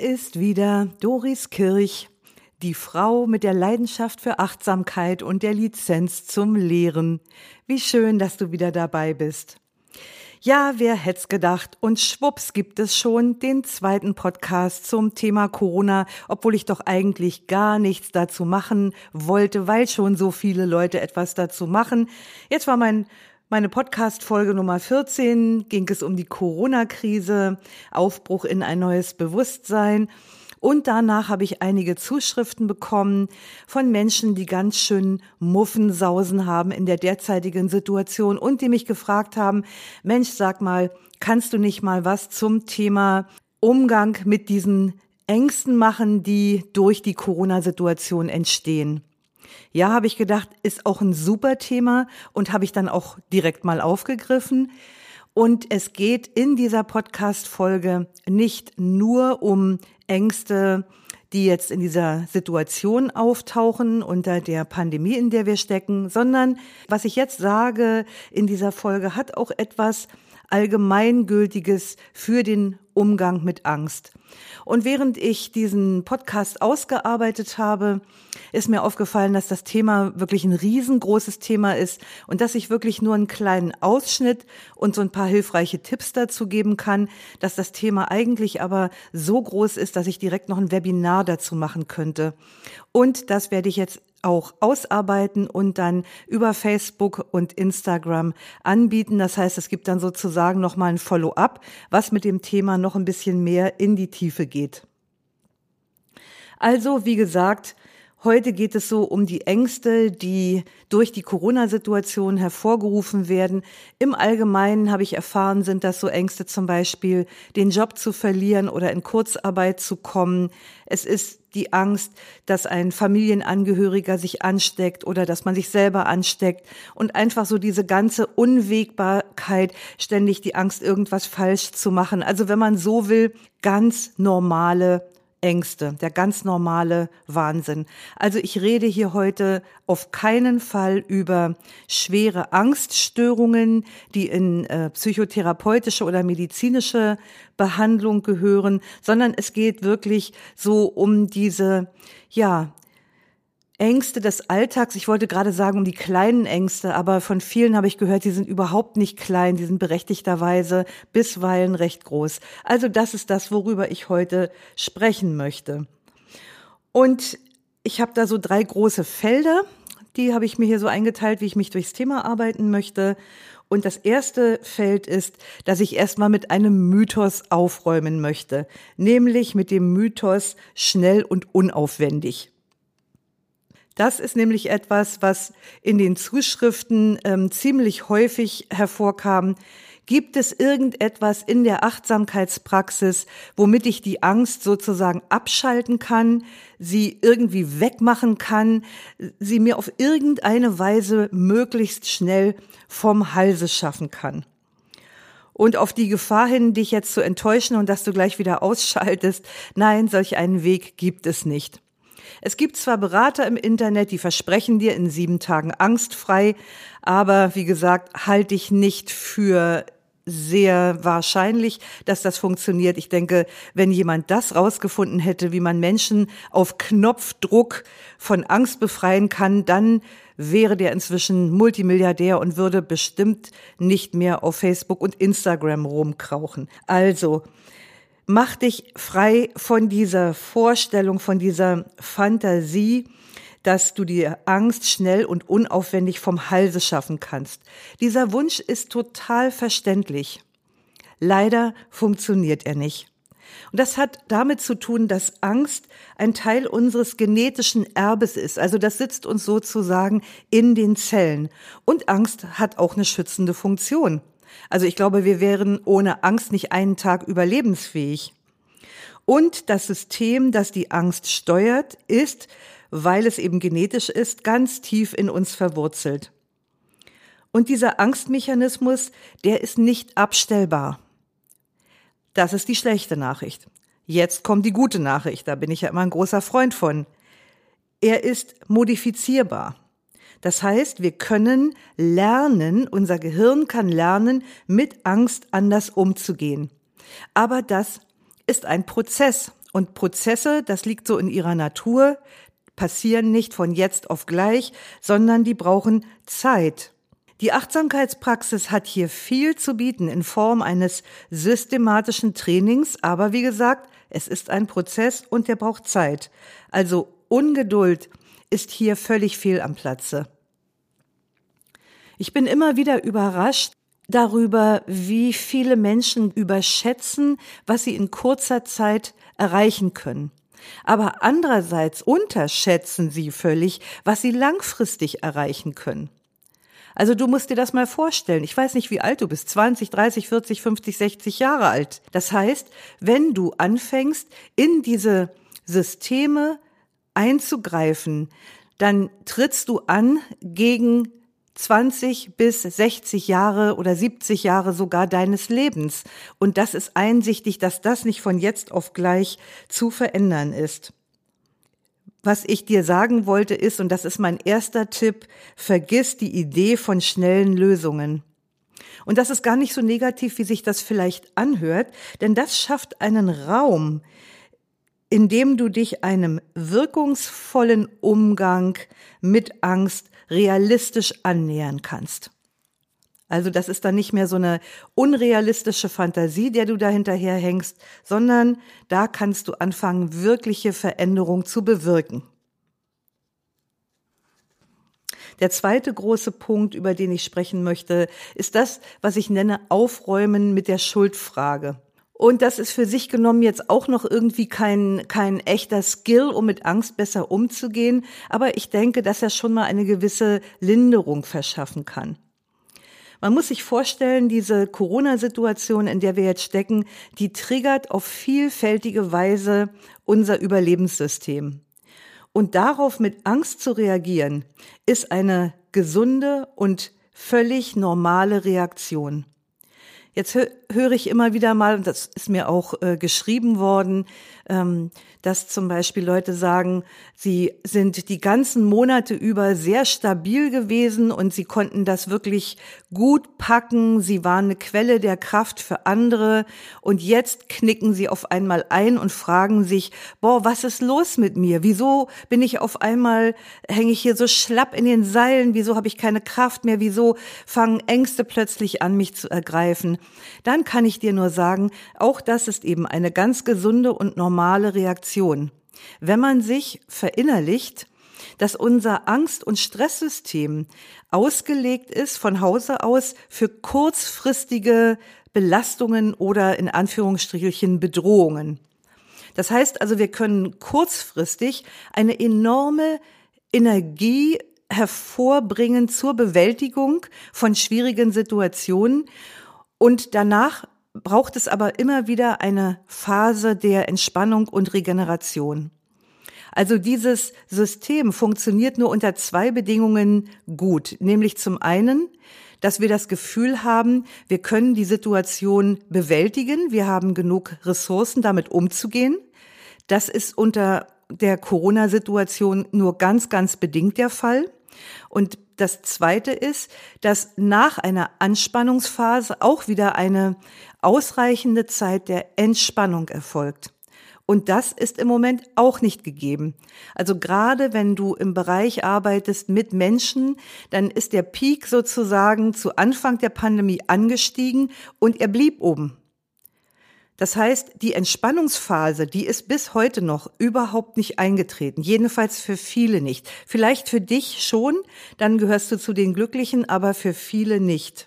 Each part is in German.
Ist wieder Doris Kirch, die Frau mit der Leidenschaft für Achtsamkeit und der Lizenz zum Lehren. Wie schön, dass du wieder dabei bist. Ja, wer hätt's gedacht? Und schwupps gibt es schon den zweiten Podcast zum Thema Corona, obwohl ich doch eigentlich gar nichts dazu machen wollte, weil schon so viele Leute etwas dazu machen. Jetzt war mein meine Podcast-Folge Nummer 14 ging es um die Corona-Krise, Aufbruch in ein neues Bewusstsein. Und danach habe ich einige Zuschriften bekommen von Menschen, die ganz schön Muffensausen haben in der derzeitigen Situation und die mich gefragt haben, Mensch, sag mal, kannst du nicht mal was zum Thema Umgang mit diesen Ängsten machen, die durch die Corona-Situation entstehen? Ja, habe ich gedacht, ist auch ein super Thema und habe ich dann auch direkt mal aufgegriffen. Und es geht in dieser Podcast-Folge nicht nur um Ängste, die jetzt in dieser Situation auftauchen unter der Pandemie, in der wir stecken, sondern was ich jetzt sage in dieser Folge hat auch etwas Allgemeingültiges für den Umgang mit Angst. Und während ich diesen Podcast ausgearbeitet habe, ist mir aufgefallen, dass das Thema wirklich ein riesengroßes Thema ist und dass ich wirklich nur einen kleinen Ausschnitt und so ein paar hilfreiche Tipps dazu geben kann, dass das Thema eigentlich aber so groß ist, dass ich direkt noch ein Webinar dazu machen könnte. Und das werde ich jetzt auch ausarbeiten und dann über Facebook und Instagram anbieten. Das heißt, es gibt dann sozusagen nochmal ein Follow-up, was mit dem Thema noch ein bisschen mehr in die Tiefe geht. Also, wie gesagt, Heute geht es so um die Ängste, die durch die Corona-Situation hervorgerufen werden. Im Allgemeinen habe ich erfahren, sind das so Ängste zum Beispiel, den Job zu verlieren oder in Kurzarbeit zu kommen. Es ist die Angst, dass ein Familienangehöriger sich ansteckt oder dass man sich selber ansteckt und einfach so diese ganze Unwägbarkeit, ständig die Angst, irgendwas falsch zu machen. Also wenn man so will, ganz normale Ängste, der ganz normale Wahnsinn. Also ich rede hier heute auf keinen Fall über schwere Angststörungen, die in äh, psychotherapeutische oder medizinische Behandlung gehören, sondern es geht wirklich so um diese, ja, Ängste des Alltags, ich wollte gerade sagen um die kleinen Ängste, aber von vielen habe ich gehört, die sind überhaupt nicht klein, die sind berechtigterweise bisweilen recht groß. Also das ist das, worüber ich heute sprechen möchte. Und ich habe da so drei große Felder, die habe ich mir hier so eingeteilt, wie ich mich durchs Thema arbeiten möchte. Und das erste Feld ist, dass ich erstmal mit einem Mythos aufräumen möchte, nämlich mit dem Mythos schnell und unaufwendig. Das ist nämlich etwas, was in den Zuschriften ähm, ziemlich häufig hervorkam. Gibt es irgendetwas in der Achtsamkeitspraxis, womit ich die Angst sozusagen abschalten kann, sie irgendwie wegmachen kann, sie mir auf irgendeine Weise möglichst schnell vom Halse schaffen kann? Und auf die Gefahr hin, dich jetzt zu enttäuschen und dass du gleich wieder ausschaltest, nein, solch einen Weg gibt es nicht. Es gibt zwar Berater im Internet, die versprechen dir in sieben Tagen angstfrei, aber wie gesagt, halte ich nicht für sehr wahrscheinlich, dass das funktioniert. Ich denke, wenn jemand das rausgefunden hätte, wie man Menschen auf Knopfdruck von Angst befreien kann, dann wäre der inzwischen Multimilliardär und würde bestimmt nicht mehr auf Facebook und Instagram rumkrauchen. Also, mach dich frei von dieser Vorstellung, von dieser Fantasie, dass du dir Angst schnell und unaufwendig vom Halse schaffen kannst. Dieser Wunsch ist total verständlich. Leider funktioniert er nicht. Und das hat damit zu tun, dass Angst ein Teil unseres genetischen Erbes ist. Also das sitzt uns sozusagen in den Zellen. Und Angst hat auch eine schützende Funktion. Also ich glaube, wir wären ohne Angst nicht einen Tag überlebensfähig. Und das System, das die Angst steuert, ist, weil es eben genetisch ist, ganz tief in uns verwurzelt. Und dieser Angstmechanismus, der ist nicht abstellbar. Das ist die schlechte Nachricht. Jetzt kommt die gute Nachricht, da bin ich ja immer ein großer Freund von. Er ist modifizierbar. Das heißt, wir können lernen, unser Gehirn kann lernen, mit Angst anders umzugehen. Aber das ist ein Prozess. Und Prozesse, das liegt so in ihrer Natur, passieren nicht von jetzt auf gleich, sondern die brauchen Zeit. Die Achtsamkeitspraxis hat hier viel zu bieten in Form eines systematischen Trainings, aber wie gesagt, es ist ein Prozess und der braucht Zeit. Also Ungeduld ist hier völlig fehl am Platze. Ich bin immer wieder überrascht darüber, wie viele Menschen überschätzen, was sie in kurzer Zeit erreichen können. Aber andererseits unterschätzen sie völlig, was sie langfristig erreichen können. Also du musst dir das mal vorstellen. Ich weiß nicht, wie alt du bist. 20, 30, 40, 50, 60 Jahre alt. Das heißt, wenn du anfängst, in diese Systeme einzugreifen, dann trittst du an gegen 20 bis 60 Jahre oder 70 Jahre sogar deines Lebens. Und das ist einsichtig, dass das nicht von jetzt auf gleich zu verändern ist. Was ich dir sagen wollte ist, und das ist mein erster Tipp, vergiss die Idee von schnellen Lösungen. Und das ist gar nicht so negativ, wie sich das vielleicht anhört, denn das schafft einen Raum, in dem du dich einem wirkungsvollen Umgang mit Angst realistisch annähern kannst. Also das ist dann nicht mehr so eine unrealistische Fantasie, der du da hinterher hängst, sondern da kannst du anfangen, wirkliche Veränderung zu bewirken. Der zweite große Punkt, über den ich sprechen möchte, ist das, was ich nenne Aufräumen mit der Schuldfrage. Und das ist für sich genommen jetzt auch noch irgendwie kein, kein echter Skill, um mit Angst besser umzugehen. Aber ich denke, dass er schon mal eine gewisse Linderung verschaffen kann. Man muss sich vorstellen, diese Corona-Situation, in der wir jetzt stecken, die triggert auf vielfältige Weise unser Überlebenssystem. Und darauf mit Angst zu reagieren, ist eine gesunde und völlig normale Reaktion. Jetzt höre ich immer wieder mal, und das ist mir auch äh, geschrieben worden, ähm, dass zum Beispiel Leute sagen, sie sind die ganzen Monate über sehr stabil gewesen und sie konnten das wirklich gut packen. Sie waren eine Quelle der Kraft für andere und jetzt knicken sie auf einmal ein und fragen sich, boah, was ist los mit mir? Wieso bin ich auf einmal, hänge ich hier so schlapp in den Seilen? Wieso habe ich keine Kraft mehr? Wieso fangen Ängste plötzlich an, mich zu ergreifen? Dann kann ich dir nur sagen, auch das ist eben eine ganz gesunde und normale Reaktion. Wenn man sich verinnerlicht, dass unser Angst- und Stresssystem ausgelegt ist von Hause aus für kurzfristige Belastungen oder in Anführungsstrichelchen Bedrohungen. Das heißt also, wir können kurzfristig eine enorme Energie hervorbringen zur Bewältigung von schwierigen Situationen und danach braucht es aber immer wieder eine Phase der Entspannung und Regeneration. Also dieses System funktioniert nur unter zwei Bedingungen gut, nämlich zum einen, dass wir das Gefühl haben, wir können die Situation bewältigen, wir haben genug Ressourcen, damit umzugehen. Das ist unter der Corona-Situation nur ganz, ganz bedingt der Fall. Und das Zweite ist, dass nach einer Anspannungsphase auch wieder eine ausreichende Zeit der Entspannung erfolgt. Und das ist im Moment auch nicht gegeben. Also gerade wenn du im Bereich arbeitest mit Menschen, dann ist der Peak sozusagen zu Anfang der Pandemie angestiegen und er blieb oben. Das heißt, die Entspannungsphase, die ist bis heute noch überhaupt nicht eingetreten. Jedenfalls für viele nicht. Vielleicht für dich schon, dann gehörst du zu den Glücklichen, aber für viele nicht.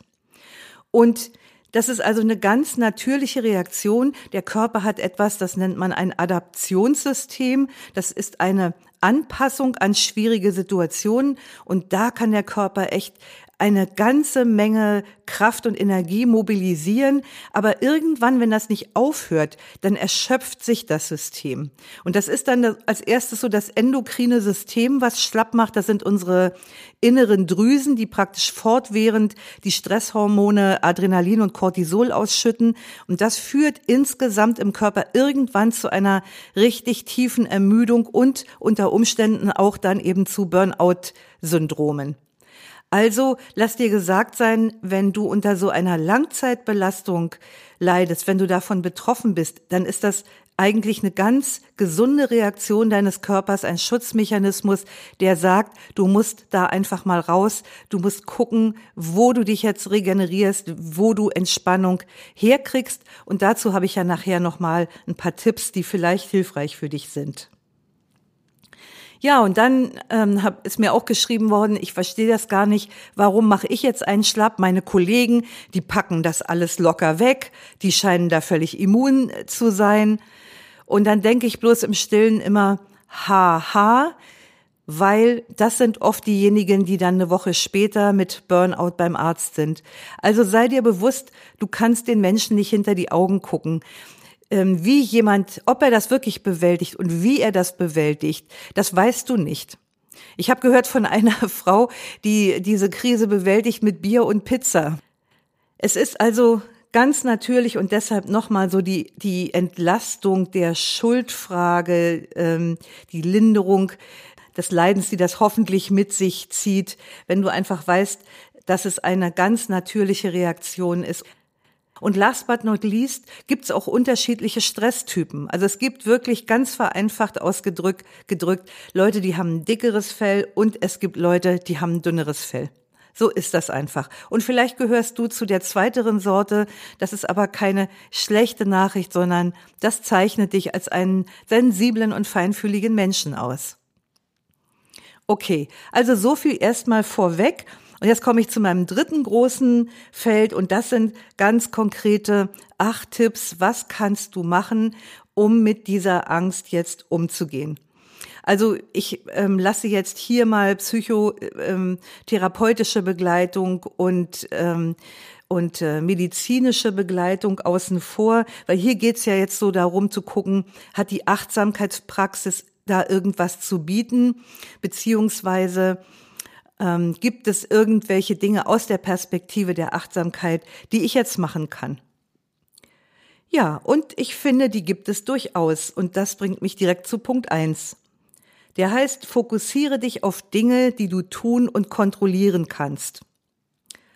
Und das ist also eine ganz natürliche Reaktion. Der Körper hat etwas, das nennt man ein Adaptionssystem. Das ist eine Anpassung an schwierige Situationen. Und da kann der Körper echt eine ganze Menge Kraft und Energie mobilisieren, aber irgendwann, wenn das nicht aufhört, dann erschöpft sich das System. Und das ist dann als erstes so das endokrine System, was schlapp macht. Das sind unsere inneren Drüsen, die praktisch fortwährend die Stresshormone Adrenalin und Cortisol ausschütten. Und das führt insgesamt im Körper irgendwann zu einer richtig tiefen Ermüdung und unter Umständen auch dann eben zu Burnout-Syndromen. Also lass dir gesagt sein, wenn du unter so einer Langzeitbelastung leidest, wenn du davon betroffen bist, dann ist das eigentlich eine ganz gesunde Reaktion deines Körpers, ein Schutzmechanismus, der sagt, du musst da einfach mal raus, du musst gucken, wo du dich jetzt regenerierst, wo du Entspannung herkriegst und dazu habe ich ja nachher noch mal ein paar Tipps, die vielleicht hilfreich für dich sind. Ja, und dann ähm, hab, ist mir auch geschrieben worden, ich verstehe das gar nicht, warum mache ich jetzt einen Schlapp? Meine Kollegen, die packen das alles locker weg, die scheinen da völlig immun äh, zu sein. Und dann denke ich bloß im Stillen immer, haha, weil das sind oft diejenigen, die dann eine Woche später mit Burnout beim Arzt sind. Also sei dir bewusst, du kannst den Menschen nicht hinter die Augen gucken. Ähm, wie jemand, ob er das wirklich bewältigt und wie er das bewältigt, das weißt du nicht. Ich habe gehört von einer Frau, die diese Krise bewältigt mit Bier und Pizza. Es ist also ganz natürlich und deshalb nochmal so die, die Entlastung der Schuldfrage, ähm, die Linderung des Leidens, die das hoffentlich mit sich zieht, wenn du einfach weißt, dass es eine ganz natürliche Reaktion ist. Und last but not least gibt es auch unterschiedliche Stresstypen. Also es gibt wirklich ganz vereinfacht ausgedrückt gedrückt Leute, die haben ein dickeres Fell und es gibt Leute, die haben ein dünneres Fell. So ist das einfach. Und vielleicht gehörst du zu der zweiteren Sorte. Das ist aber keine schlechte Nachricht, sondern das zeichnet dich als einen sensiblen und feinfühligen Menschen aus. Okay, also so viel erstmal vorweg. Und jetzt komme ich zu meinem dritten großen Feld und das sind ganz konkrete acht Tipps. Was kannst du machen, um mit dieser Angst jetzt umzugehen? Also ich ähm, lasse jetzt hier mal psychotherapeutische ähm, Begleitung und ähm, und äh, medizinische Begleitung außen vor, weil hier geht's ja jetzt so darum zu gucken, hat die Achtsamkeitspraxis da irgendwas zu bieten, beziehungsweise ähm, gibt es irgendwelche Dinge aus der Perspektive der Achtsamkeit, die ich jetzt machen kann? Ja, und ich finde, die gibt es durchaus. Und das bringt mich direkt zu Punkt eins. Der heißt, fokussiere dich auf Dinge, die du tun und kontrollieren kannst.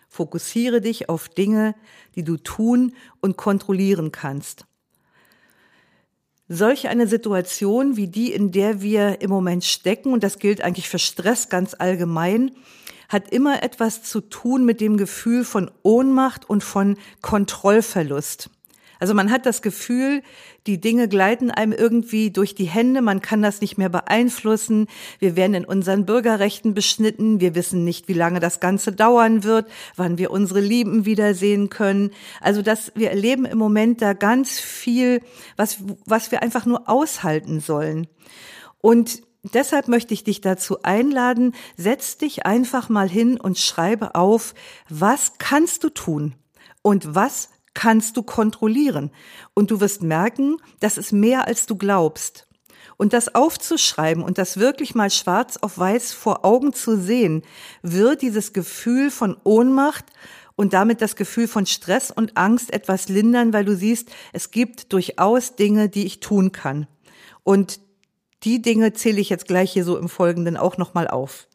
Fokussiere dich auf Dinge, die du tun und kontrollieren kannst. Solch eine Situation wie die, in der wir im Moment stecken, und das gilt eigentlich für Stress ganz allgemein, hat immer etwas zu tun mit dem Gefühl von Ohnmacht und von Kontrollverlust. Also man hat das Gefühl, die Dinge gleiten einem irgendwie durch die Hände, man kann das nicht mehr beeinflussen, wir werden in unseren Bürgerrechten beschnitten, wir wissen nicht, wie lange das Ganze dauern wird, wann wir unsere Lieben wiedersehen können. Also das, wir erleben im Moment da ganz viel, was, was wir einfach nur aushalten sollen. Und Deshalb möchte ich dich dazu einladen, setz dich einfach mal hin und schreibe auf, was kannst du tun und was kannst du kontrollieren. Und du wirst merken, das ist mehr, als du glaubst. Und das aufzuschreiben und das wirklich mal schwarz auf weiß vor Augen zu sehen, wird dieses Gefühl von Ohnmacht und damit das Gefühl von Stress und Angst etwas lindern, weil du siehst, es gibt durchaus Dinge, die ich tun kann. Und die Dinge zähle ich jetzt gleich hier so im Folgenden auch nochmal auf.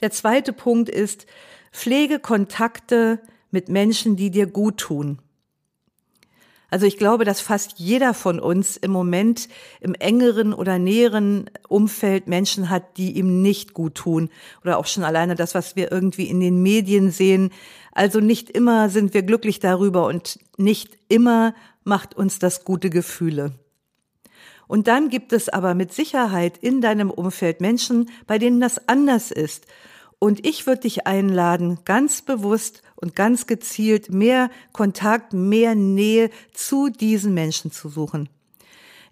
Der zweite Punkt ist, pflege Kontakte mit Menschen, die dir gut tun. Also ich glaube, dass fast jeder von uns im Moment im engeren oder näheren Umfeld Menschen hat, die ihm nicht gut tun. Oder auch schon alleine das, was wir irgendwie in den Medien sehen. Also nicht immer sind wir glücklich darüber und nicht immer macht uns das gute Gefühle. Und dann gibt es aber mit Sicherheit in deinem Umfeld Menschen, bei denen das anders ist. Und ich würde dich einladen, ganz bewusst und ganz gezielt mehr Kontakt, mehr Nähe zu diesen Menschen zu suchen.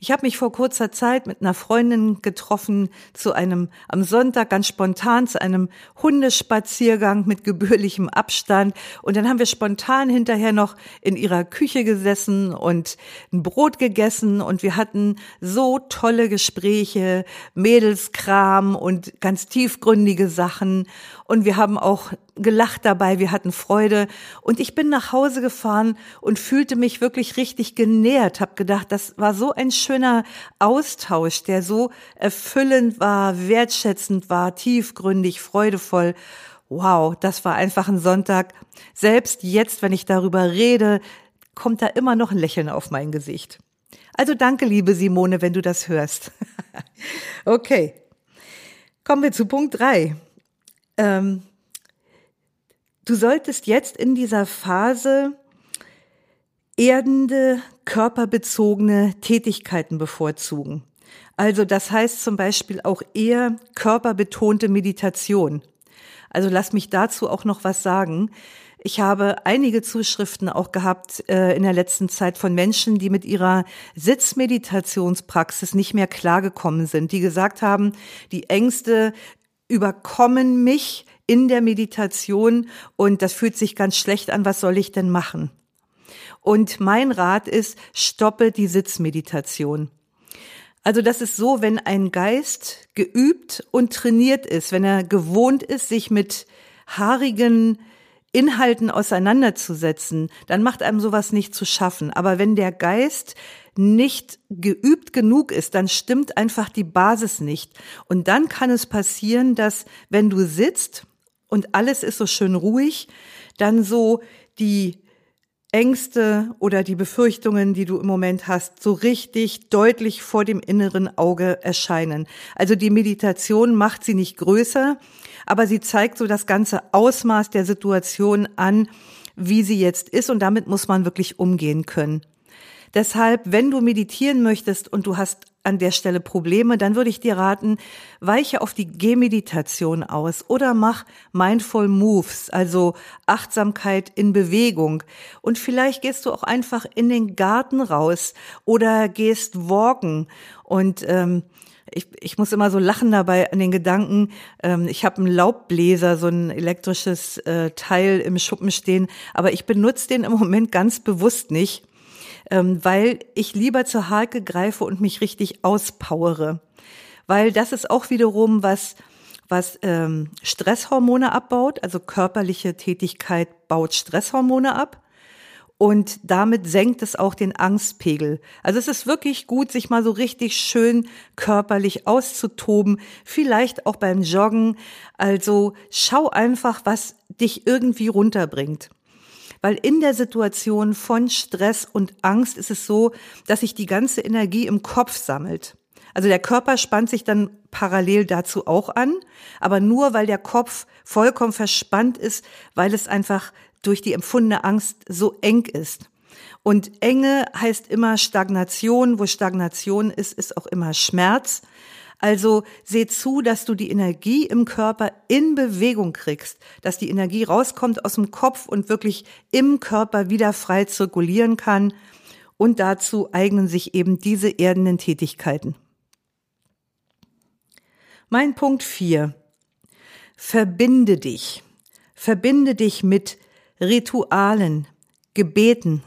Ich habe mich vor kurzer Zeit mit einer Freundin getroffen zu einem am Sonntag ganz spontan zu einem Hundespaziergang mit gebührlichem Abstand. Und dann haben wir spontan hinterher noch in ihrer Küche gesessen und ein Brot gegessen. Und wir hatten so tolle Gespräche, Mädelskram und ganz tiefgründige Sachen und wir haben auch gelacht dabei, wir hatten Freude und ich bin nach Hause gefahren und fühlte mich wirklich richtig genährt, habe gedacht, das war so ein schöner Austausch, der so erfüllend war, wertschätzend war, tiefgründig, freudevoll. Wow, das war einfach ein Sonntag. Selbst jetzt, wenn ich darüber rede, kommt da immer noch ein Lächeln auf mein Gesicht. Also danke, liebe Simone, wenn du das hörst. okay. Kommen wir zu Punkt drei. Ähm, du solltest jetzt in dieser Phase erdende, körperbezogene Tätigkeiten bevorzugen. Also das heißt zum Beispiel auch eher körperbetonte Meditation. Also lass mich dazu auch noch was sagen. Ich habe einige Zuschriften auch gehabt äh, in der letzten Zeit von Menschen, die mit ihrer Sitzmeditationspraxis nicht mehr klargekommen sind, die gesagt haben, die Ängste überkommen mich in der Meditation und das fühlt sich ganz schlecht an, was soll ich denn machen? Und mein Rat ist, stoppe die Sitzmeditation. Also das ist so, wenn ein Geist geübt und trainiert ist, wenn er gewohnt ist, sich mit haarigen Inhalten auseinanderzusetzen, dann macht einem sowas nicht zu schaffen. Aber wenn der Geist nicht geübt genug ist, dann stimmt einfach die Basis nicht. Und dann kann es passieren, dass wenn du sitzt und alles ist so schön ruhig, dann so die Ängste oder die Befürchtungen, die du im Moment hast, so richtig deutlich vor dem inneren Auge erscheinen. Also die Meditation macht sie nicht größer, aber sie zeigt so das ganze Ausmaß der Situation an, wie sie jetzt ist und damit muss man wirklich umgehen können. Deshalb, wenn du meditieren möchtest und du hast an der Stelle Probleme, dann würde ich dir raten, weiche auf die Gehmeditation aus oder mach Mindful Moves, also Achtsamkeit in Bewegung. Und vielleicht gehst du auch einfach in den Garten raus oder gehst walken und ähm, ich, ich muss immer so lachen dabei an den Gedanken, ähm, ich habe einen Laubbläser, so ein elektrisches äh, Teil im Schuppen stehen, aber ich benutze den im Moment ganz bewusst nicht ähm, weil ich lieber zur Hake greife und mich richtig auspowere. Weil das ist auch wiederum was, was ähm, Stresshormone abbaut, also körperliche Tätigkeit baut Stresshormone ab und damit senkt es auch den Angstpegel. Also es ist wirklich gut, sich mal so richtig schön körperlich auszutoben, vielleicht auch beim Joggen. Also schau einfach, was dich irgendwie runterbringt. Weil in der Situation von Stress und Angst ist es so, dass sich die ganze Energie im Kopf sammelt. Also der Körper spannt sich dann parallel dazu auch an, aber nur weil der Kopf vollkommen verspannt ist, weil es einfach durch die empfundene Angst so eng ist. Und Enge heißt immer Stagnation. Wo Stagnation ist, ist auch immer Schmerz. Also seh zu, dass du die Energie im Körper in Bewegung kriegst, dass die Energie rauskommt aus dem Kopf und wirklich im Körper wieder frei zirkulieren kann. Und dazu eignen sich eben diese erdenden Tätigkeiten. Mein Punkt 4. Verbinde dich. Verbinde dich mit Ritualen, Gebeten,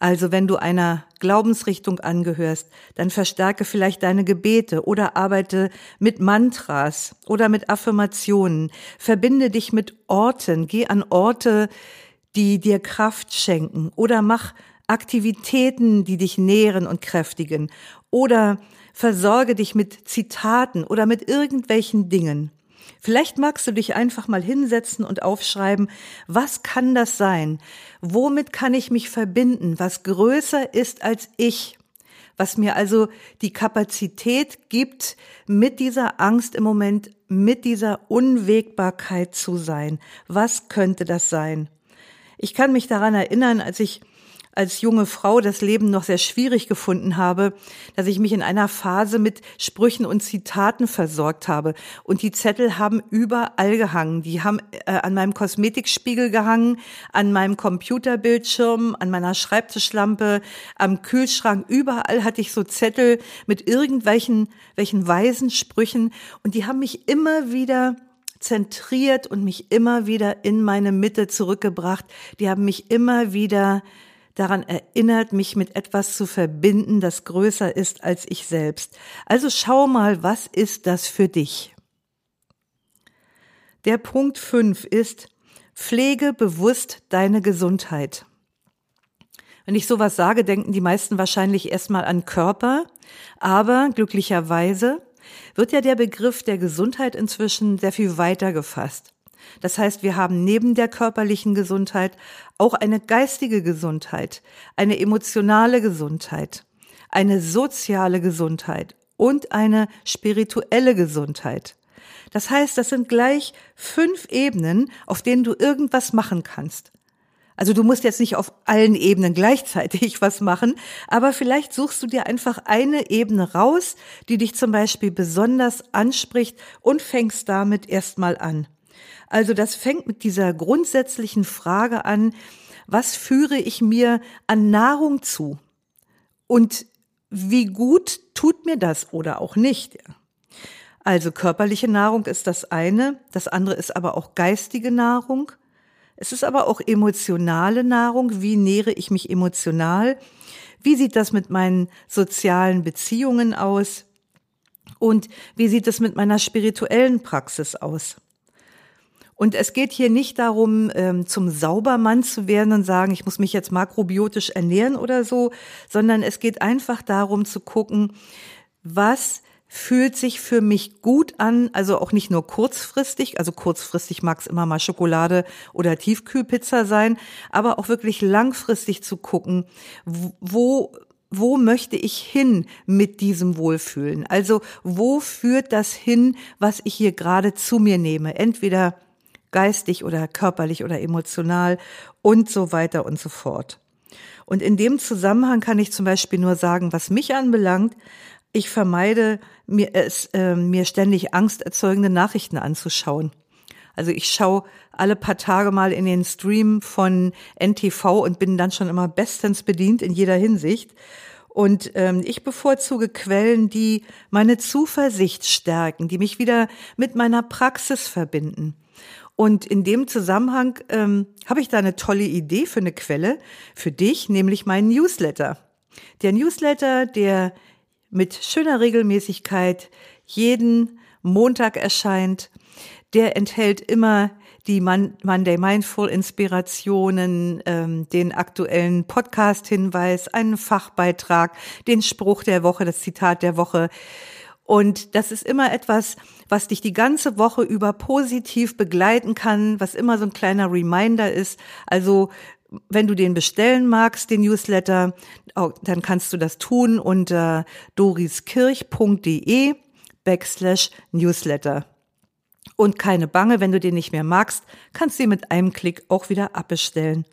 also wenn du einer Glaubensrichtung angehörst, dann verstärke vielleicht deine Gebete oder arbeite mit Mantras oder mit Affirmationen. Verbinde dich mit Orten, geh an Orte, die dir Kraft schenken oder mach Aktivitäten, die dich nähren und kräftigen oder versorge dich mit Zitaten oder mit irgendwelchen Dingen. Vielleicht magst du dich einfach mal hinsetzen und aufschreiben, was kann das sein? Womit kann ich mich verbinden, was größer ist als ich? Was mir also die Kapazität gibt, mit dieser Angst im Moment, mit dieser Unwägbarkeit zu sein. Was könnte das sein? Ich kann mich daran erinnern, als ich als junge Frau das Leben noch sehr schwierig gefunden habe, dass ich mich in einer Phase mit Sprüchen und Zitaten versorgt habe. Und die Zettel haben überall gehangen. Die haben äh, an meinem Kosmetikspiegel gehangen, an meinem Computerbildschirm, an meiner Schreibtischlampe, am Kühlschrank. Überall hatte ich so Zettel mit irgendwelchen welchen weisen Sprüchen. Und die haben mich immer wieder zentriert und mich immer wieder in meine Mitte zurückgebracht. Die haben mich immer wieder daran erinnert, mich mit etwas zu verbinden, das größer ist als ich selbst. Also schau mal, was ist das für dich? Der Punkt 5 ist, pflege bewusst deine Gesundheit. Wenn ich sowas sage, denken die meisten wahrscheinlich erstmal an Körper, aber glücklicherweise wird ja der Begriff der Gesundheit inzwischen sehr viel weiter gefasst. Das heißt, wir haben neben der körperlichen Gesundheit auch eine geistige Gesundheit, eine emotionale Gesundheit, eine soziale Gesundheit und eine spirituelle Gesundheit. Das heißt, das sind gleich fünf Ebenen, auf denen du irgendwas machen kannst. Also du musst jetzt nicht auf allen Ebenen gleichzeitig was machen, aber vielleicht suchst du dir einfach eine Ebene raus, die dich zum Beispiel besonders anspricht und fängst damit erstmal an. Also das fängt mit dieser grundsätzlichen Frage an, was führe ich mir an Nahrung zu? Und wie gut tut mir das oder auch nicht? Also körperliche Nahrung ist das eine, das andere ist aber auch geistige Nahrung. Es ist aber auch emotionale Nahrung. Wie nähere ich mich emotional? Wie sieht das mit meinen sozialen Beziehungen aus? Und wie sieht es mit meiner spirituellen Praxis aus? Und es geht hier nicht darum, ähm, zum Saubermann zu werden und sagen, ich muss mich jetzt makrobiotisch ernähren oder so, sondern es geht einfach darum zu gucken, was fühlt sich für mich gut an, also auch nicht nur kurzfristig, also kurzfristig mag es immer mal Schokolade oder Tiefkühlpizza sein, aber auch wirklich langfristig zu gucken, wo wo möchte ich hin mit diesem Wohlfühlen? Also wo führt das hin, was ich hier gerade zu mir nehme? Entweder geistig oder körperlich oder emotional und so weiter und so fort. Und in dem Zusammenhang kann ich zum Beispiel nur sagen, was mich anbelangt, ich vermeide mir es äh, mir ständig angsterzeugende Nachrichten anzuschauen. Also ich schaue alle paar Tage mal in den Stream von NTV und bin dann schon immer bestens bedient in jeder Hinsicht. Und ähm, ich bevorzuge Quellen, die meine Zuversicht stärken, die mich wieder mit meiner Praxis verbinden. Und in dem Zusammenhang ähm, habe ich da eine tolle Idee für eine Quelle für dich, nämlich meinen Newsletter. Der Newsletter, der mit schöner Regelmäßigkeit jeden Montag erscheint. Der enthält immer die Monday Mindful Inspirationen, ähm, den aktuellen Podcast-Hinweis, einen Fachbeitrag, den Spruch der Woche, das Zitat der Woche. Und das ist immer etwas, was dich die ganze Woche über positiv begleiten kann, was immer so ein kleiner Reminder ist. Also wenn du den bestellen magst, den Newsletter, dann kannst du das tun unter doriskirch.de backslash Newsletter. Und keine Bange, wenn du den nicht mehr magst, kannst du ihn mit einem Klick auch wieder abbestellen.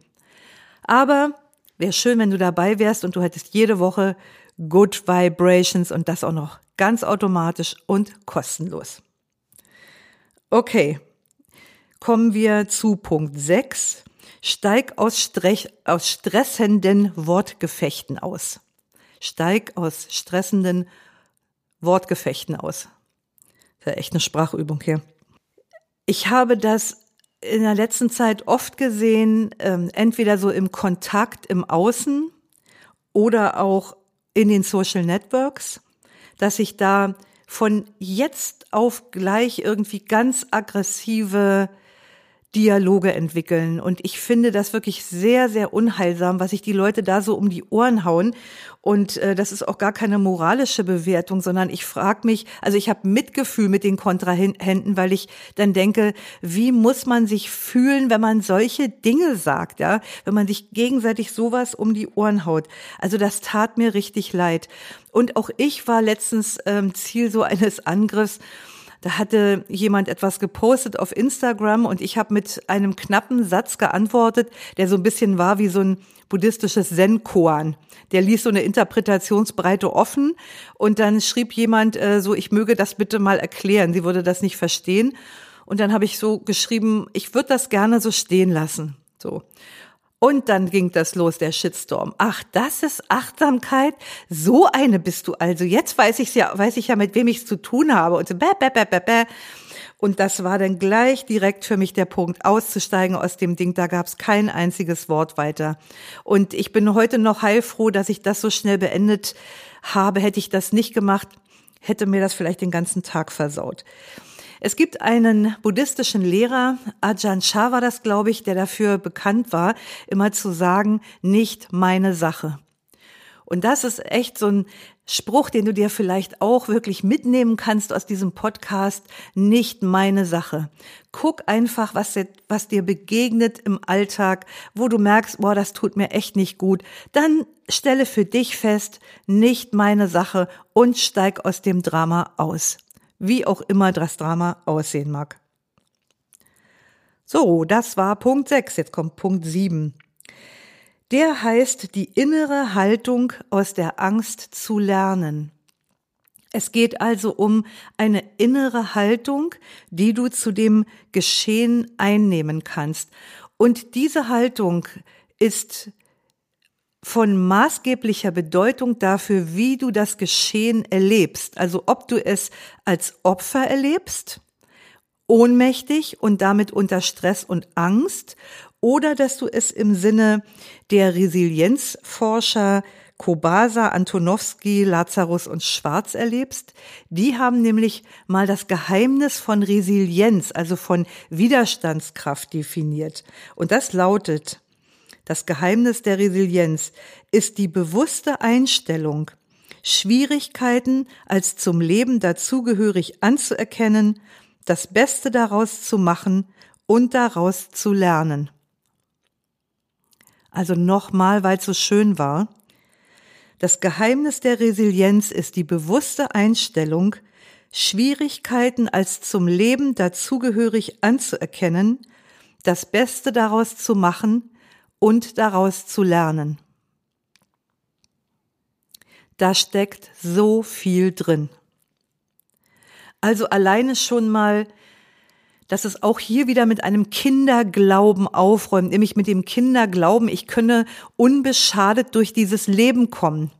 Aber wäre schön, wenn du dabei wärst und du hättest jede Woche Good Vibrations und das auch noch ganz automatisch und kostenlos. Okay, kommen wir zu Punkt 6. Steig aus, Strech, aus stressenden Wortgefechten aus. Steig aus stressenden Wortgefechten aus. Das ist ja echt eine Sprachübung hier. Ich habe das in der letzten Zeit oft gesehen, ähm, entweder so im Kontakt im Außen oder auch in den Social Networks, dass ich da von jetzt auf gleich irgendwie ganz aggressive Dialoge entwickeln. Und ich finde das wirklich sehr, sehr unheilsam, was sich die Leute da so um die Ohren hauen. Und äh, das ist auch gar keine moralische Bewertung, sondern ich frage mich, also ich habe Mitgefühl mit den Kontrahenten, weil ich dann denke, wie muss man sich fühlen, wenn man solche Dinge sagt, ja, wenn man sich gegenseitig sowas um die Ohren haut. Also das tat mir richtig leid. Und auch ich war letztens ähm, Ziel so eines Angriffs Da hatte jemand etwas gepostet auf Instagram und ich habe mit einem knappen Satz geantwortet, der so ein bisschen war wie so ein buddhistisches Zen-Koan. Der ließ so eine Interpretationsbreite offen und dann schrieb jemand äh, so, ich möge das bitte mal erklären. Sie würde das nicht verstehen. Und dann habe ich so geschrieben, ich würde das gerne so stehen lassen. So. Und dann ging das los, der Shitstorm. Ach, das ist Achtsamkeit? So eine bist du also. Jetzt weiß ich ja, weiß ich ja, mit wem ich es zu tun habe. Und so, bäh, bäh, bäh, bäh, bäh. Und das war dann gleich direkt für mich der Punkt, auszusteigen aus dem Ding. Da gab es kein einziges Wort weiter. Und ich bin heute noch heilfroh, dass ich das so schnell beendet habe. Hätte ich das nicht gemacht, hätte mir das vielleicht den ganzen Tag versaut. Es gibt einen buddhistischen Lehrer, Ajahn Chah war das, glaube ich, der dafür bekannt war, immer zu sagen, nicht meine Sache. Und das ist echt so ein Spruch, den du dir vielleicht auch wirklich mitnehmen kannst aus diesem Podcast, nicht meine Sache. Guck einfach, was dir, was dir begegnet im Alltag, wo du merkst, boah, das tut mir echt nicht gut. Dann stelle für dich fest, nicht meine Sache und steig aus dem Drama aus wie auch immer das Drama aussehen mag. So, das war Punkt 6, jetzt kommt Punkt 7. Der heißt die innere Haltung aus der Angst zu lernen. Es geht also um eine innere Haltung, die du zu dem Geschehen einnehmen kannst. Und diese Haltung ist von maßgeblicher Bedeutung dafür, wie du das Geschehen erlebst. Also ob du es als Opfer erlebst, ohnmächtig und damit unter Stress und Angst, oder dass du es im Sinne der Resilienzforscher Kobasa, Antonowski, Lazarus und Schwarz erlebst. Die haben nämlich mal das Geheimnis von Resilienz, also von Widerstandskraft definiert. Und das lautet, das Geheimnis der Resilienz ist die bewusste Einstellung, Schwierigkeiten als zum Leben dazugehörig anzuerkennen, das Beste daraus zu machen und daraus zu lernen. Also nochmal, weil es so schön war. Das Geheimnis der Resilienz ist die bewusste Einstellung, Schwierigkeiten als zum Leben dazugehörig anzuerkennen, das Beste daraus zu machen und daraus zu lernen. Da steckt so viel drin. Also alleine schon mal, dass es auch hier wieder mit einem Kinderglauben aufräumt, nämlich mit dem Kinderglauben, ich könne unbeschadet durch dieses Leben kommen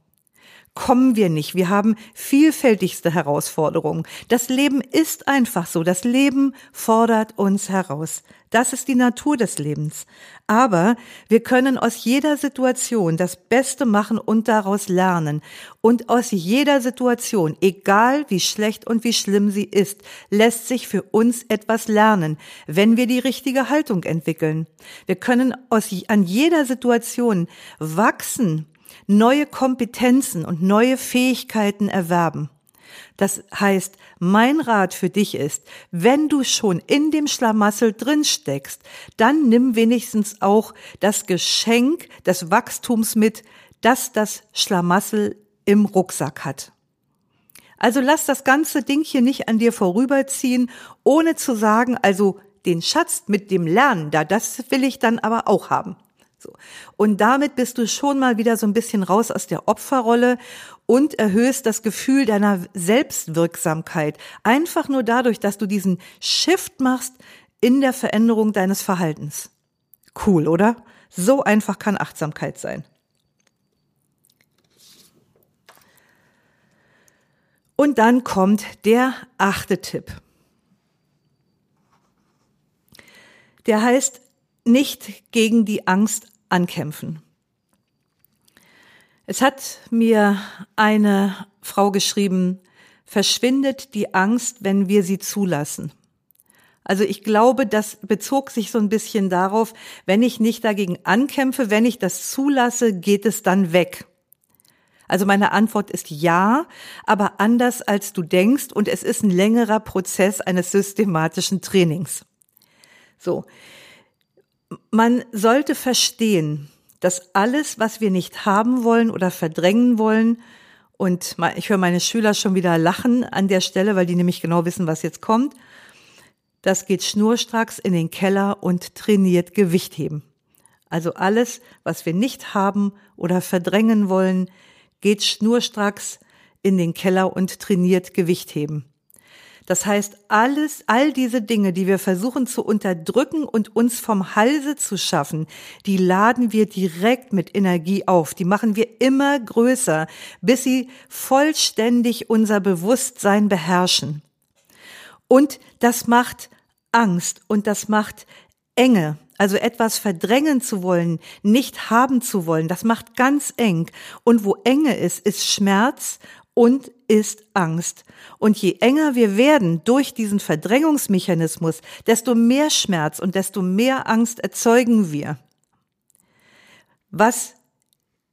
kommen wir nicht. Wir haben vielfältigste Herausforderungen. Das Leben ist einfach so. Das Leben fordert uns heraus. Das ist die Natur des Lebens. Aber wir können aus jeder Situation das Beste machen und daraus lernen. Und aus jeder Situation, egal wie schlecht und wie schlimm sie ist, lässt sich für uns etwas lernen, wenn wir die richtige Haltung entwickeln. Wir können aus, an jeder Situation wachsen neue Kompetenzen und neue Fähigkeiten erwerben. Das heißt, mein Rat für dich ist, wenn du schon in dem Schlamassel drin steckst, dann nimm wenigstens auch das Geschenk des Wachstums mit, das das Schlamassel im Rucksack hat. Also lass das ganze Ding hier nicht an dir vorüberziehen, ohne zu sagen, also den Schatz mit dem Lernen, da das will ich dann aber auch haben. So. Und damit bist du schon mal wieder so ein bisschen raus aus der Opferrolle und erhöhst das Gefühl deiner Selbstwirksamkeit. Einfach nur dadurch, dass du diesen Shift machst in der Veränderung deines Verhaltens. Cool, oder? So einfach kann Achtsamkeit sein. Und dann kommt der achte Tipp. Der heißt, nicht gegen die Angst ankämpfen. Es hat mir eine Frau geschrieben, verschwindet die Angst, wenn wir sie zulassen. Also ich glaube, das bezog sich so ein bisschen darauf, wenn ich nicht dagegen ankämpfe, wenn ich das zulasse, geht es dann weg. Also meine Antwort ist ja, aber anders als du denkst und es ist ein längerer Prozess eines systematischen Trainings. So. Man sollte verstehen, dass alles, was wir nicht haben wollen oder verdrängen wollen, Und ich höre meine Schüler schon wieder lachen an der Stelle, weil die nämlich genau wissen, was jetzt kommt. Das geht schnurstracks in den Keller und trainiert Gewichtheben. Also alles, was wir nicht haben oder verdrängen wollen, geht schnurstracks in den Keller und trainiert Gewichtheben. Das heißt, alles, all diese Dinge, die wir versuchen zu unterdrücken und uns vom Halse zu schaffen, die laden wir direkt mit Energie auf. Die machen wir immer größer, bis sie vollständig unser Bewusstsein beherrschen. Und das macht Angst und das macht Enge. Also etwas verdrängen zu wollen, nicht haben zu wollen, das macht ganz eng. Und wo Enge ist, ist Schmerz und ist Angst. Und je enger wir werden durch diesen Verdrängungsmechanismus, desto mehr Schmerz und desto mehr Angst erzeugen wir. Was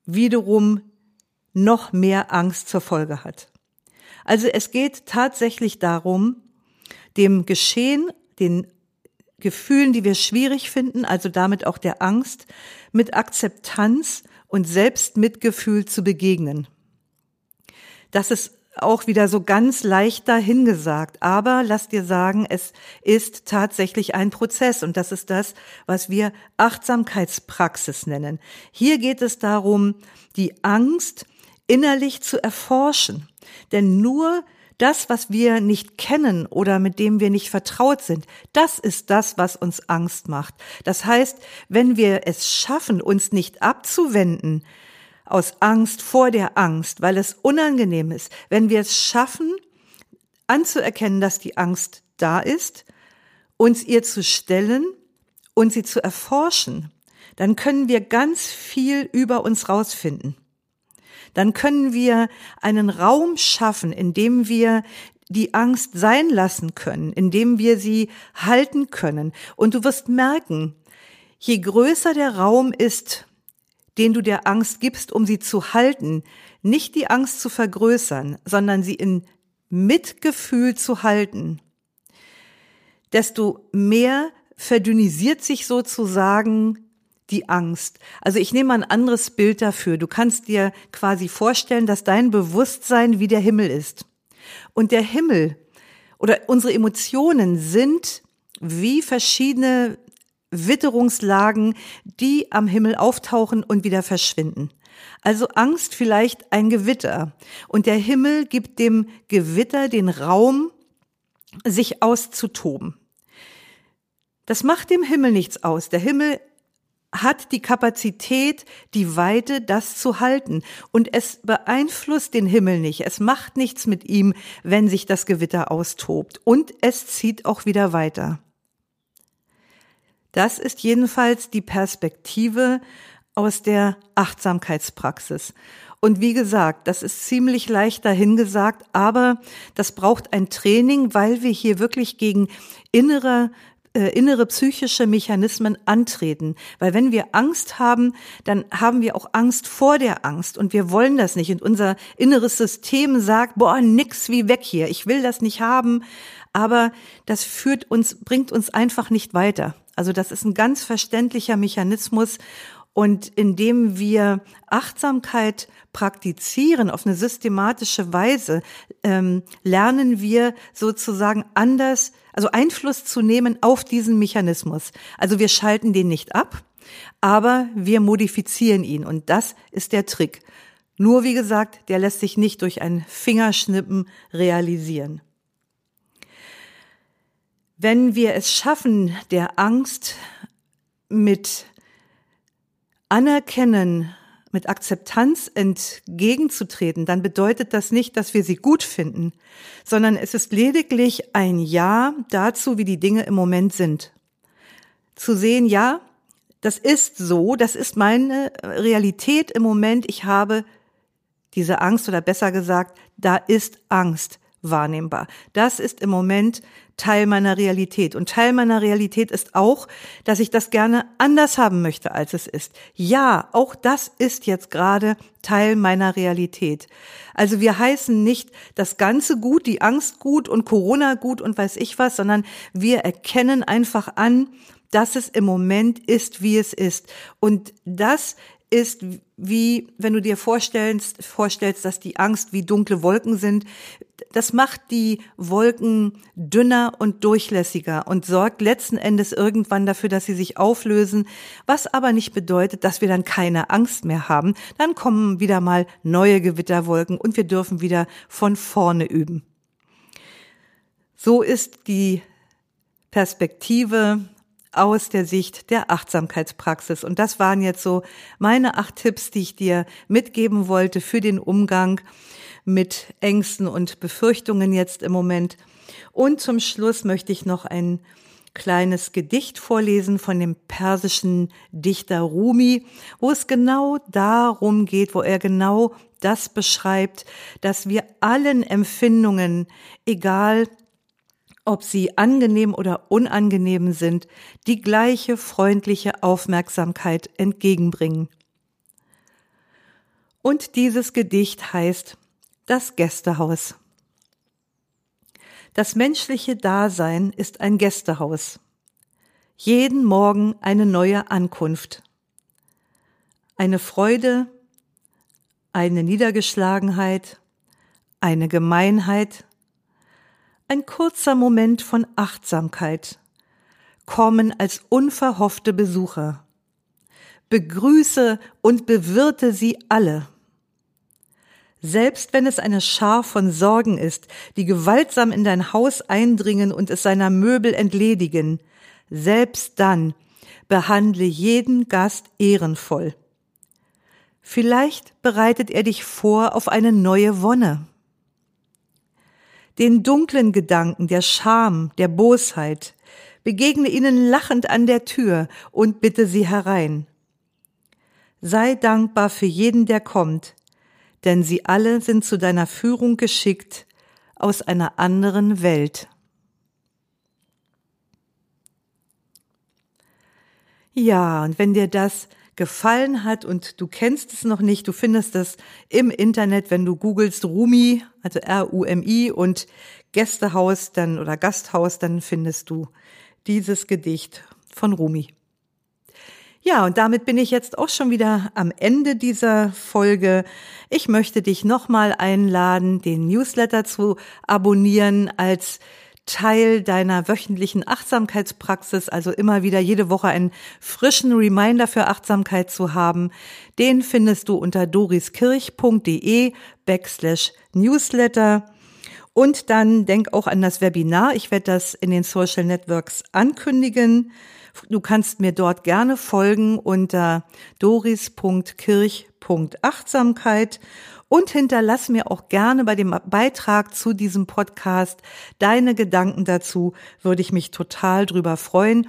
wiederum noch mehr Angst zur Folge hat. Also es geht tatsächlich darum, dem Geschehen, den Gefühlen, die wir schwierig finden, also damit auch der Angst, mit Akzeptanz und Selbstmitgefühl zu begegnen. Das ist auch wieder so ganz leicht dahingesagt. Aber lass dir sagen, es ist tatsächlich ein Prozess und das ist das, was wir Achtsamkeitspraxis nennen. Hier geht es darum, die Angst innerlich zu erforschen. Denn nur das, was wir nicht kennen oder mit dem wir nicht vertraut sind, das ist das, was uns Angst macht. Das heißt, wenn wir es schaffen, uns nicht abzuwenden, aus Angst vor der Angst, weil es unangenehm ist, wenn wir es schaffen, anzuerkennen, dass die Angst da ist, uns ihr zu stellen und sie zu erforschen, dann können wir ganz viel über uns rausfinden. Dann können wir einen Raum schaffen, in dem wir die Angst sein lassen können, in dem wir sie halten können. Und du wirst merken, je größer der Raum ist, den du der Angst gibst, um sie zu halten, nicht die Angst zu vergrößern, sondern sie in Mitgefühl zu halten, desto mehr verdünnisiert sich sozusagen die Angst. Also ich nehme ein anderes Bild dafür. Du kannst dir quasi vorstellen, dass dein Bewusstsein wie der Himmel ist. Und der Himmel oder unsere Emotionen sind wie verschiedene Witterungslagen, die am Himmel auftauchen und wieder verschwinden. Also Angst vielleicht ein Gewitter. Und der Himmel gibt dem Gewitter den Raum, sich auszutoben. Das macht dem Himmel nichts aus. Der Himmel hat die Kapazität, die Weite, das zu halten. Und es beeinflusst den Himmel nicht. Es macht nichts mit ihm, wenn sich das Gewitter austobt. Und es zieht auch wieder weiter. Das ist jedenfalls die Perspektive aus der Achtsamkeitspraxis. Und wie gesagt, das ist ziemlich leicht dahingesagt, aber das braucht ein Training, weil wir hier wirklich gegen innere äh, innere psychische Mechanismen antreten. Weil wenn wir Angst haben, dann haben wir auch Angst vor der Angst und wir wollen das nicht. Und unser inneres System sagt, boah, nix wie weg hier, ich will das nicht haben. Aber das führt uns, bringt uns einfach nicht weiter. Also das ist ein ganz verständlicher Mechanismus und indem wir Achtsamkeit praktizieren auf eine systematische Weise, ähm, lernen wir sozusagen anders, also Einfluss zu nehmen auf diesen Mechanismus. Also wir schalten den nicht ab, aber wir modifizieren ihn und das ist der Trick. Nur wie gesagt, der lässt sich nicht durch ein Fingerschnippen realisieren. Wenn wir es schaffen, der Angst mit Anerkennen, mit Akzeptanz entgegenzutreten, dann bedeutet das nicht, dass wir sie gut finden, sondern es ist lediglich ein Ja dazu, wie die Dinge im Moment sind. Zu sehen, ja, das ist so, das ist meine Realität im Moment, ich habe diese Angst oder besser gesagt, da ist Angst wahrnehmbar. Das ist im Moment Teil meiner Realität. Und Teil meiner Realität ist auch, dass ich das gerne anders haben möchte, als es ist. Ja, auch das ist jetzt gerade Teil meiner Realität. Also wir heißen nicht das Ganze gut, die Angst gut und Corona gut und weiß ich was, sondern wir erkennen einfach an, dass es im Moment ist, wie es ist. Und das ist wie, wenn du dir vorstellst, vorstellst, dass die Angst wie dunkle Wolken sind. Das macht die Wolken dünner und durchlässiger und sorgt letzten Endes irgendwann dafür, dass sie sich auflösen, was aber nicht bedeutet, dass wir dann keine Angst mehr haben. Dann kommen wieder mal neue Gewitterwolken und wir dürfen wieder von vorne üben. So ist die Perspektive aus der Sicht der Achtsamkeitspraxis. Und das waren jetzt so meine acht Tipps, die ich dir mitgeben wollte für den Umgang mit Ängsten und Befürchtungen jetzt im Moment. Und zum Schluss möchte ich noch ein kleines Gedicht vorlesen von dem persischen Dichter Rumi, wo es genau darum geht, wo er genau das beschreibt, dass wir allen Empfindungen, egal ob sie angenehm oder unangenehm sind, die gleiche freundliche Aufmerksamkeit entgegenbringen. Und dieses Gedicht heißt Das Gästehaus. Das menschliche Dasein ist ein Gästehaus. Jeden Morgen eine neue Ankunft. Eine Freude, eine Niedergeschlagenheit, eine Gemeinheit, ein kurzer Moment von Achtsamkeit, kommen als unverhoffte Besucher. Begrüße und bewirte sie alle. Selbst wenn es eine Schar von Sorgen ist, die gewaltsam in dein Haus eindringen und es seiner Möbel entledigen, selbst dann behandle jeden Gast ehrenvoll. Vielleicht bereitet er dich vor auf eine neue Wonne den dunklen Gedanken der Scham, der Bosheit, begegne ihnen lachend an der Tür und bitte sie herein. Sei dankbar für jeden, der kommt, denn sie alle sind zu deiner Führung geschickt aus einer anderen Welt. Ja, und wenn dir das gefallen hat und du kennst es noch nicht, du findest es im Internet, wenn du googelst Rumi, also R-U-M-I und Gästehaus dann oder Gasthaus, dann findest du dieses Gedicht von Rumi. Ja, und damit bin ich jetzt auch schon wieder am Ende dieser Folge. Ich möchte dich nochmal einladen, den Newsletter zu abonnieren als Teil deiner wöchentlichen Achtsamkeitspraxis, also immer wieder jede Woche einen frischen Reminder für Achtsamkeit zu haben, den findest du unter doriskirch.de backslash newsletter. Und dann denk auch an das Webinar. Ich werde das in den Social Networks ankündigen. Du kannst mir dort gerne folgen unter doris.kirch.achtsamkeit und hinterlass mir auch gerne bei dem Beitrag zu diesem Podcast deine Gedanken dazu, würde ich mich total drüber freuen.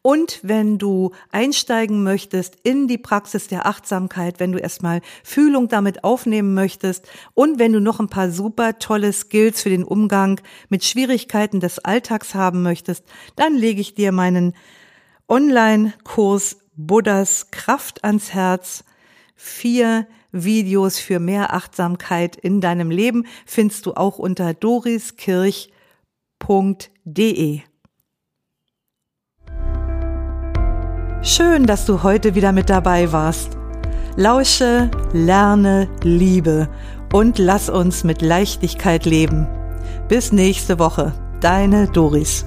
Und wenn du einsteigen möchtest in die Praxis der Achtsamkeit, wenn du erstmal Fühlung damit aufnehmen möchtest und wenn du noch ein paar super tolle Skills für den Umgang mit Schwierigkeiten des Alltags haben möchtest, dann lege ich dir meinen Online-Kurs Buddhas Kraft ans Herz. Vier Videos für mehr Achtsamkeit in deinem Leben findest du auch unter doriskirch.de. Schön, dass du heute wieder mit dabei warst. Lausche, lerne, liebe und lass uns mit Leichtigkeit leben. Bis nächste Woche, deine Doris.